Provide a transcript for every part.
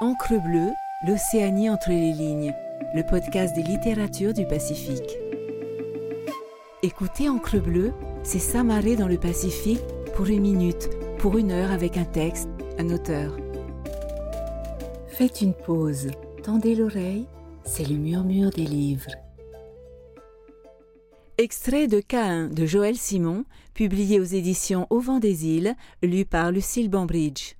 Encre bleue, l'Océanie entre les lignes, le podcast des littératures du Pacifique. Écoutez Encre bleue, c'est s'amarrer dans le Pacifique pour une minute, pour une heure avec un texte, un auteur. Faites une pause, tendez l'oreille, c'est le murmure des livres. Extrait de Cain de Joël Simon, publié aux éditions Au vent des îles, lu par Lucille Bambridge.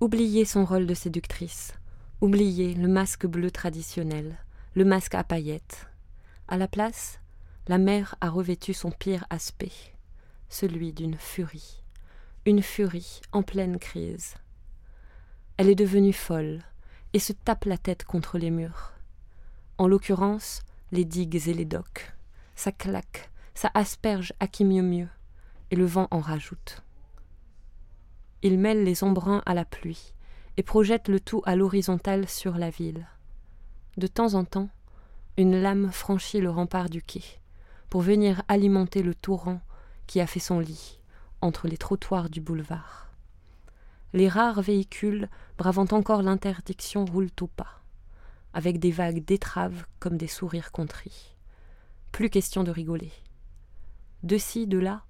Oubliez son rôle de séductrice. Oubliez le masque bleu traditionnel, le masque à paillettes. À la place, la mère a revêtu son pire aspect, celui d'une furie. Une furie en pleine crise. Elle est devenue folle et se tape la tête contre les murs. En l'occurrence, les digues et les docks. Ça claque, ça asperge à qui mieux mieux, et le vent en rajoute. Il mêle les embruns à la pluie et projette le tout à l'horizontale sur la ville. De temps en temps, une lame franchit le rempart du quai pour venir alimenter le torrent qui a fait son lit entre les trottoirs du boulevard. Les rares véhicules bravant encore l'interdiction roulent au pas, avec des vagues d'étraves comme des sourires contrits. Plus question de rigoler. De ci, de là,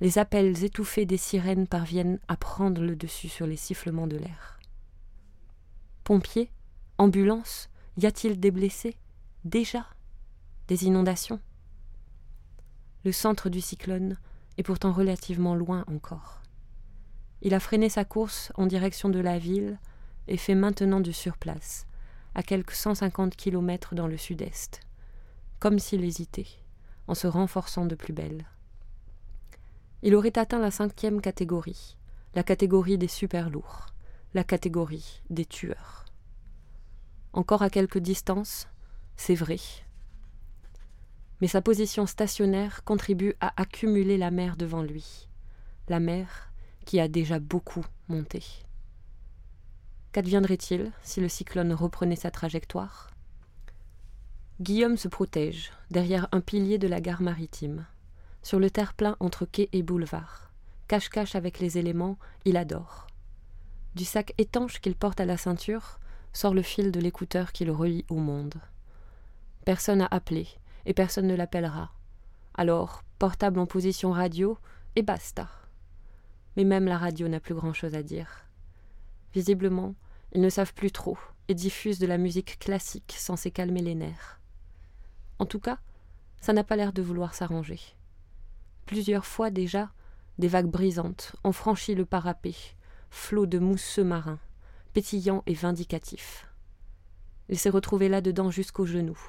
les appels étouffés des sirènes parviennent à prendre le dessus sur les sifflements de l'air. Pompiers Ambulances Y a-t-il des blessés? Déjà? Des inondations? Le centre du cyclone est pourtant relativement loin encore. Il a freiné sa course en direction de la ville et fait maintenant du surplace, à quelques 150 kilomètres dans le sud-est, comme s'il hésitait, en se renforçant de plus belle. Il aurait atteint la cinquième catégorie, la catégorie des super lourds, la catégorie des tueurs. Encore à quelque distance, c'est vrai. Mais sa position stationnaire contribue à accumuler la mer devant lui, la mer qui a déjà beaucoup monté. Qu'adviendrait-il si le cyclone reprenait sa trajectoire? Guillaume se protège derrière un pilier de la gare maritime sur le terre-plein entre quai et boulevard. Cache-cache avec les éléments, il adore. Du sac étanche qu'il porte à la ceinture sort le fil de l'écouteur qui le relie au monde. Personne n'a appelé, et personne ne l'appellera. Alors, portable en position radio, et basta. Mais même la radio n'a plus grand-chose à dire. Visiblement, ils ne savent plus trop, et diffusent de la musique classique censée calmer les nerfs. En tout cas, ça n'a pas l'air de vouloir s'arranger. Plusieurs fois déjà, des vagues brisantes ont franchi le parapet, flot de mousseux marins, pétillants et vindicatifs. Il s'est retrouvé là-dedans jusqu'aux genoux,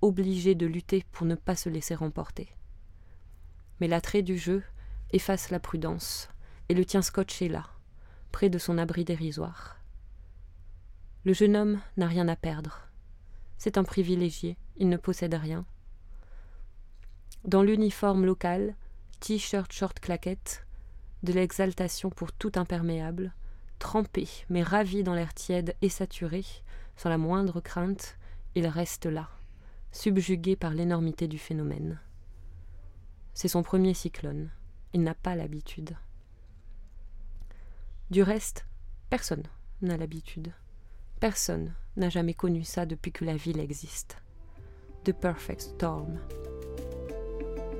obligé de lutter pour ne pas se laisser remporter. Mais l'attrait du jeu efface la prudence et le tient scotché là, près de son abri dérisoire. Le jeune homme n'a rien à perdre. C'est un privilégié, il ne possède rien. Dans l'uniforme local, t-shirt short claquette, de l'exaltation pour tout imperméable, trempé mais ravi dans l'air tiède et saturé, sans la moindre crainte, il reste là, subjugué par l'énormité du phénomène. C'est son premier cyclone, il n'a pas l'habitude. Du reste, personne n'a l'habitude. Personne n'a jamais connu ça depuis que la ville existe. The Perfect Storm.